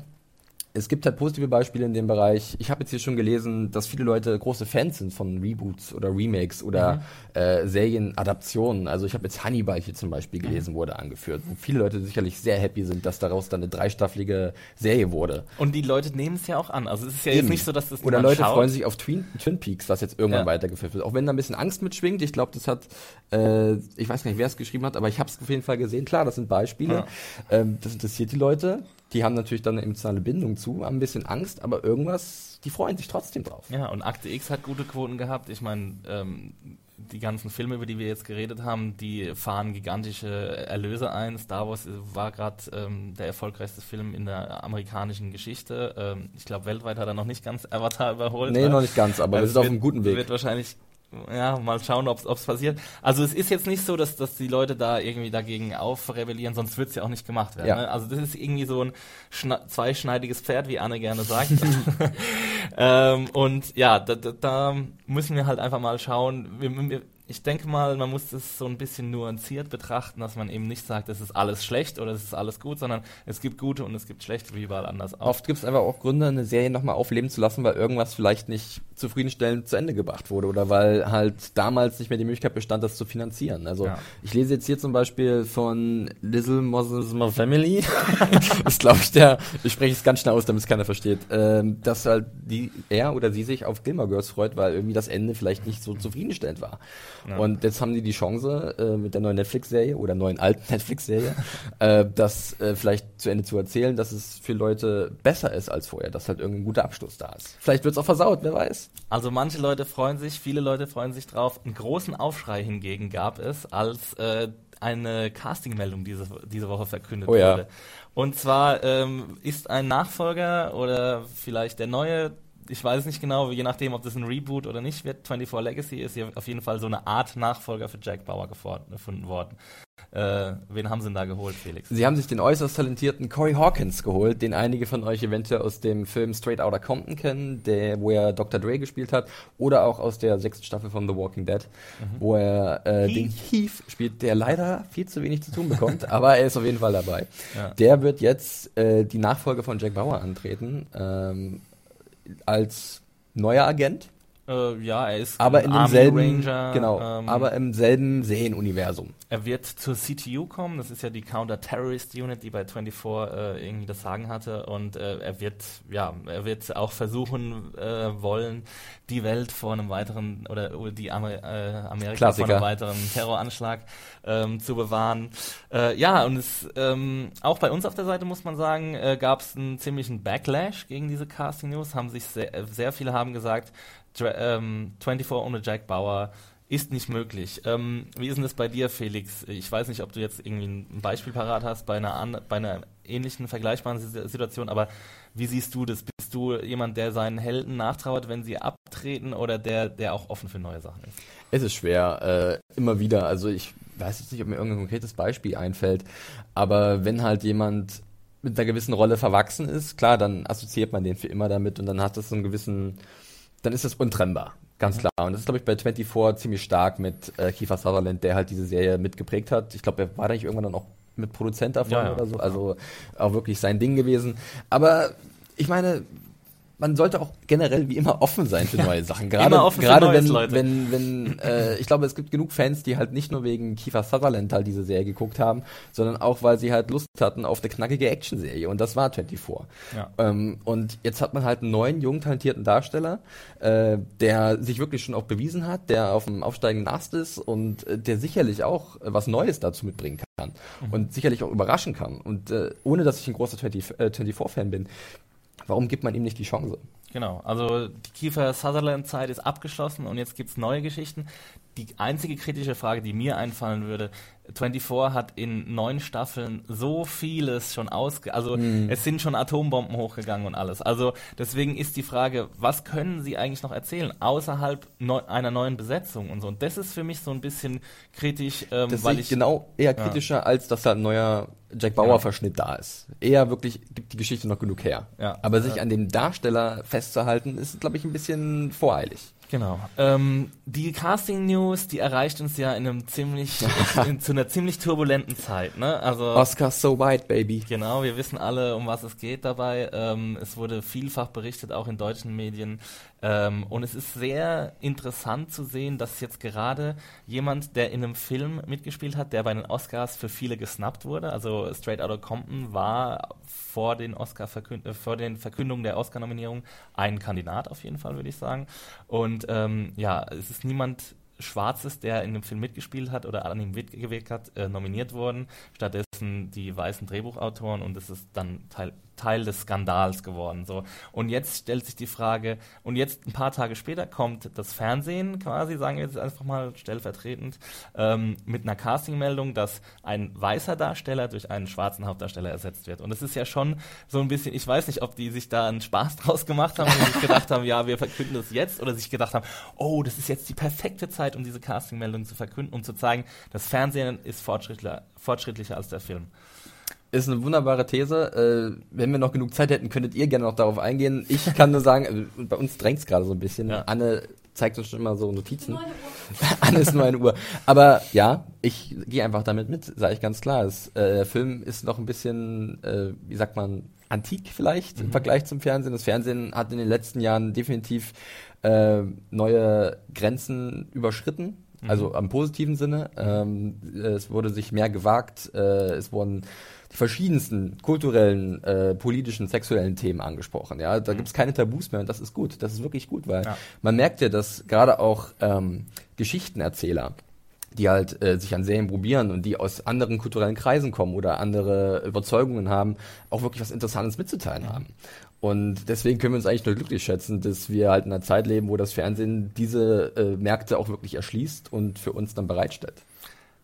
[SPEAKER 5] es gibt halt positive Beispiele in dem Bereich. Ich habe jetzt hier schon gelesen, dass viele Leute große Fans sind von Reboots oder Remakes oder äh, Serienadaptionen. Also ich habe jetzt Hannibal hier zum Beispiel gelesen, wurde angeführt, wo viele Leute sicherlich sehr happy sind, dass daraus dann eine dreistaffelige Serie wurde.
[SPEAKER 2] Und die Leute nehmen es ja auch an. Also es ist ja
[SPEAKER 5] Eben.
[SPEAKER 2] jetzt nicht so, dass das
[SPEAKER 5] Oder Leute
[SPEAKER 2] schaut.
[SPEAKER 5] freuen sich auf Twin, Twin Peaks, was jetzt irgendwann
[SPEAKER 2] Ja.
[SPEAKER 5] weitergeführt wird. Auch wenn da ein bisschen Angst mitschwingt. Ich glaube, das hat, äh, ich weiß gar nicht, wer es geschrieben hat, aber ich habe es auf jeden Fall gesehen. Klar, das sind Beispiele.
[SPEAKER 2] Ja.
[SPEAKER 5] Ähm, das interessiert die Leute. Die haben natürlich dann eine emotionale Bindung zu, haben ein bisschen Angst, aber irgendwas, die freuen sich trotzdem drauf.
[SPEAKER 2] Ja, und Akte X hat gute Quoten gehabt. Ich meine, ähm, die ganzen Filme, über die wir jetzt geredet haben, die fahren gigantische Erlöse ein. Star Wars war gerade ähm, der erfolgreichste Film in der amerikanischen Geschichte. Ähm, ich glaube, weltweit hat er noch nicht ganz Avatar überholt.
[SPEAKER 5] Nee, ne? noch nicht ganz, aber wir sind auf einem guten Weg.
[SPEAKER 2] Wird wahrscheinlich ja, mal schauen, ob es passiert. Also es ist jetzt nicht so, dass, dass die Leute da irgendwie dagegen aufrebellieren, sonst wird es ja auch nicht gemacht werden. Ja. Ne? Also das ist irgendwie so ein zweischneidiges Pferd, wie Anne gerne sagt. ähm, und ja, da, da, da, müssen wir halt einfach mal schauen. Wir, wir, ich denke mal, man muss das so ein bisschen nuanciert betrachten, dass man eben nicht sagt, es ist alles schlecht oder es ist alles gut, sondern es gibt gute und es gibt schlechte, wie überall anders
[SPEAKER 5] auch. Oft gibt es einfach auch Gründe, eine Serie nochmal aufleben zu lassen, weil irgendwas vielleicht nicht zufriedenstellend zu Ende gebracht wurde oder weil halt damals nicht mehr die Möglichkeit bestand, das zu finanzieren. Also ja. ich lese jetzt hier zum Beispiel von Little Moses My Family, das glaube ich der, ich spreche es ganz schnell aus, damit es keiner versteht, ähm, dass halt die, er oder sie sich auf Gilmore Girls freut, weil irgendwie das Ende vielleicht nicht so zufriedenstellend war. Ja. Und jetzt haben die die Chance äh, mit der neuen Netflix-Serie oder neuen alten Netflix-Serie, äh, das äh, vielleicht zu Ende zu erzählen, dass es für Leute besser ist als vorher, dass halt irgendein guter Abschluss da ist. Vielleicht wird es auch versaut, wer weiß.
[SPEAKER 2] Also manche Leute freuen sich, viele Leute freuen sich drauf. Einen großen Aufschrei hingegen gab es, als äh, eine Castingmeldung diese, diese Woche verkündet oh, ja. wurde. Und zwar ähm, ist ein Nachfolger oder vielleicht der neue ich weiß nicht genau, je nachdem, ob das ein Reboot oder nicht wird. 24 Legacy ist hier auf jeden Fall so eine Art Nachfolger für Jack Bauer gefunden worden. Äh, wen haben sie denn da geholt, Felix?
[SPEAKER 5] Sie haben sich den äußerst talentierten Corey Hawkins geholt, den einige von euch eventuell aus dem Film Straight Outta Compton kennen, der, wo er Dr. Dre gespielt hat, oder auch aus der sechsten Staffel von The Walking Dead, mhm. wo er äh, den Heath spielt, der leider viel zu wenig zu tun bekommt, aber er ist auf jeden Fall dabei. Ja. Der wird jetzt äh, die Nachfolge von Jack Bauer antreten. Ähm, als neuer Agent.
[SPEAKER 2] Äh, ja, er ist
[SPEAKER 5] aber in demselben Ranger, genau, ähm, aber im selben Serienuniversum.
[SPEAKER 2] Er wird zur CTU kommen, das ist ja die Counter Terrorist Unit, die bei 24 äh, irgendwie das Sagen hatte und äh, er wird ja, er wird auch versuchen äh, wollen, die Welt vor einem weiteren oder die Amer äh, Amerika
[SPEAKER 5] Klassiker.
[SPEAKER 2] vor einem weiteren Terroranschlag ähm, zu bewahren. Äh, ja, und es ähm, auch bei uns auf der Seite muss man sagen, gab es einen ziemlichen Backlash gegen diese Casting News, haben sich sehr, sehr viele haben gesagt, ähm, 24 ohne Jack Bauer ist nicht möglich. Ähm, wie ist denn das bei dir, Felix? Ich weiß nicht, ob du jetzt irgendwie ein Beispiel parat hast bei einer, bei einer ähnlichen, vergleichbaren Situation, aber wie siehst du das? Bist du jemand, der seinen Helden nachtrauert, wenn sie abtreten oder der, der auch offen für neue Sachen ist?
[SPEAKER 5] Es ist schwer, äh, immer wieder. Also ich weiß jetzt nicht, ob mir irgendein konkretes Beispiel einfällt, aber wenn halt jemand mit einer gewissen Rolle verwachsen ist, klar, dann assoziiert man den für immer damit und dann hat das so einen gewissen dann ist es untrennbar. Ganz mhm. klar. Und das ist, glaube ich, bei 24 ziemlich stark mit äh, Kiefer Sutherland, der halt diese Serie mitgeprägt hat. Ich glaube, er war da nicht irgendwann dann auch mit Produzent davon ja, ja. oder so. Also auch wirklich sein Ding gewesen. Aber ich meine, man sollte auch generell wie immer offen sein für neue Sachen. Gerade, gerade wenn, Neues, wenn, wenn, äh, ich glaube, es gibt genug Fans, die halt nicht nur wegen Kiefer Sutherland halt diese Serie geguckt haben, sondern auch, weil sie halt Lust hatten auf eine knackige Action-Serie. Und das war 24. Ja. Ähm, und jetzt hat man halt einen neuen, jungen, talentierten Darsteller, äh, der sich wirklich schon auch bewiesen hat, der auf dem aufsteigenden Ast ist und äh, der sicherlich auch was Neues dazu mitbringen kann. Mhm. Und sicherlich auch überraschen kann. Und äh, ohne, dass ich ein großer 24-Fan bin, Warum gibt man ihm nicht die Chance?
[SPEAKER 2] Genau, also die Kiefer Sutherland-Zeit ist abgeschlossen und jetzt gibt es neue Geschichten. Die einzige kritische Frage, die mir einfallen würde, 24 hat in neun Staffeln so vieles schon ausge... Also mhm. es sind schon Atombomben hochgegangen und alles. Also deswegen ist die Frage, was können sie eigentlich noch erzählen, außerhalb neu, einer neuen Besetzung und so. Und das ist für mich so ein bisschen kritisch,
[SPEAKER 5] ähm, das weil ich... genau eher kritischer, ja. als dass da ein neuer Jack Bauer-Verschnitt ja. da ist. Eher wirklich gibt die Geschichte noch genug her. Ja. Aber sich an dem Darsteller festzuhalten, ist, glaube ich, ein bisschen voreilig.
[SPEAKER 2] Genau. Ähm, die Casting News, die erreicht uns ja in einem ziemlich, in, zu einer ziemlich turbulenten Zeit, ne?
[SPEAKER 5] Also Oscar so white, baby.
[SPEAKER 2] Genau, wir wissen alle, um was es geht dabei. Ähm, es wurde vielfach berichtet, auch in deutschen Medien. Ähm, und es ist sehr interessant zu sehen, dass jetzt gerade jemand, der in einem Film mitgespielt hat, der bei den Oscars für viele gesnappt wurde, also Straight Outta Compton war vor den Oscar vor den Verkündungen der Oscar-Nominierung ein Kandidat auf jeden Fall, würde ich sagen. Und ähm, ja, es ist niemand Schwarzes, der in dem Film mitgespielt hat oder an ihm mitgewirkt hat, äh, nominiert worden. Stattdessen die weißen Drehbuchautoren und es ist dann Teil, Teil des Skandals geworden. So. Und jetzt stellt sich die Frage, und jetzt ein paar Tage später kommt das Fernsehen quasi, sagen wir jetzt einfach mal stellvertretend, ähm, mit einer Castingmeldung, dass ein weißer Darsteller durch einen schwarzen Hauptdarsteller ersetzt wird. Und es ist ja schon so ein bisschen, ich weiß nicht, ob die sich da einen Spaß draus gemacht haben und sich gedacht haben, ja, wir verkünden das jetzt, oder sich gedacht haben, oh, das ist jetzt die perfekte Zeit, um diese Castingmeldung zu verkünden, um zu zeigen, das Fernsehen ist fortschrittlicher, fortschrittlicher als der Film.
[SPEAKER 5] Ist eine wunderbare These. Äh, wenn wir noch genug Zeit hätten, könntet ihr gerne noch darauf eingehen. Ich kann nur sagen, also bei uns drängt es gerade so ein bisschen. Ja. Anne zeigt uns schon immer so Notizen. Anne ist nur eine Uhr. Aber ja, ich gehe einfach damit mit, sage ich ganz klar. Es, äh, der Film ist noch ein bisschen, äh, wie sagt man, antik vielleicht mhm. im Vergleich zum Fernsehen. Das Fernsehen hat in den letzten Jahren definitiv äh, neue Grenzen überschritten. Also mhm. am positiven Sinne. Ähm, es wurde sich mehr gewagt. Äh, es wurden die verschiedensten kulturellen, äh, politischen, sexuellen Themen angesprochen. Ja, da mhm. gibt es keine Tabus mehr und das ist gut. Das ist wirklich gut, weil ja. man merkt ja, dass gerade auch ähm, Geschichtenerzähler die halt äh, sich an Serien probieren und die aus anderen kulturellen Kreisen kommen oder andere Überzeugungen haben, auch wirklich was Interessantes mitzuteilen haben. Und deswegen können wir uns eigentlich nur glücklich schätzen, dass wir halt in einer Zeit leben, wo das Fernsehen diese äh, Märkte auch wirklich erschließt und für uns dann bereitstellt.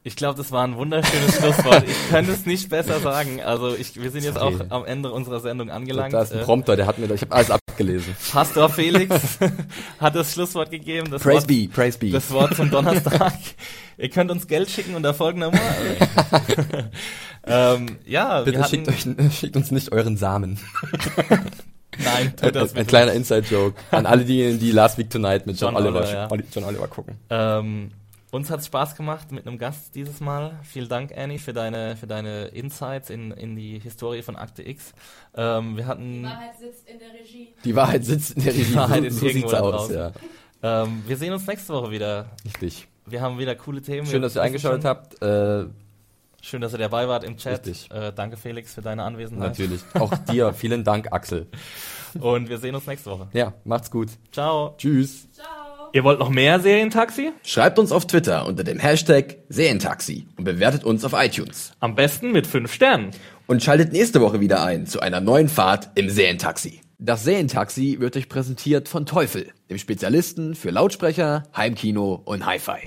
[SPEAKER 2] Ich glaube, das war ein wunderschönes Schlusswort. Ich könnte es nicht besser sagen. Also ich, wir sind jetzt auch am Ende unserer Sendung angelangt.
[SPEAKER 5] Da ist ein Prompter, der hat mir, ich habe alles abgelesen.
[SPEAKER 2] Pastor Felix hat das Schlusswort gegeben. Das
[SPEAKER 5] praise
[SPEAKER 2] Wort,
[SPEAKER 5] be, praise be.
[SPEAKER 2] Das Wort zum Donnerstag. Ihr könnt uns Geld schicken unter folgender Nummer. ähm, ja,
[SPEAKER 5] bitte schickt, euch, schickt uns nicht euren Samen.
[SPEAKER 2] Nein, tut das
[SPEAKER 5] Ein, ein kleiner Inside-Joke an alle diejenigen, die Last Week Tonight mit John, John Oliver,
[SPEAKER 2] Oliver,
[SPEAKER 5] ja. John Oliver gucken.
[SPEAKER 2] Ähm, uns hat es Spaß gemacht mit einem Gast dieses Mal. Vielen Dank, Annie, für deine, für deine Insights in, in die Historie von Akte X. Ähm, wir hatten
[SPEAKER 4] die Wahrheit sitzt in der Regie.
[SPEAKER 5] Die Wahrheit sitzt in der Regie. Die
[SPEAKER 2] Wahrheit ist so sieht's aus, ja. Ähm, wir sehen uns nächste Woche wieder.
[SPEAKER 5] Richtig.
[SPEAKER 2] Wir haben wieder coole Themen.
[SPEAKER 5] Schön, dass ihr eingeschaltet habt. Äh,
[SPEAKER 2] Schön, dass ihr dabei wart im Chat. Äh, danke, Felix, für deine Anwesenheit.
[SPEAKER 5] Natürlich. Auch dir. Vielen Dank, Axel.
[SPEAKER 2] Und wir sehen uns nächste Woche.
[SPEAKER 5] Ja, macht's gut.
[SPEAKER 2] Ciao.
[SPEAKER 5] Tschüss.
[SPEAKER 4] Ciao.
[SPEAKER 2] Ihr wollt noch mehr Serientaxi?
[SPEAKER 3] Schreibt uns auf Twitter unter dem Hashtag Serientaxi und bewertet uns auf iTunes.
[SPEAKER 2] Am besten mit 5 Sternen.
[SPEAKER 3] Und schaltet nächste Woche wieder ein zu einer neuen Fahrt im Serientaxi. Das Serientaxi wird euch präsentiert von Teufel, dem Spezialisten für Lautsprecher, Heimkino und Hi-Fi.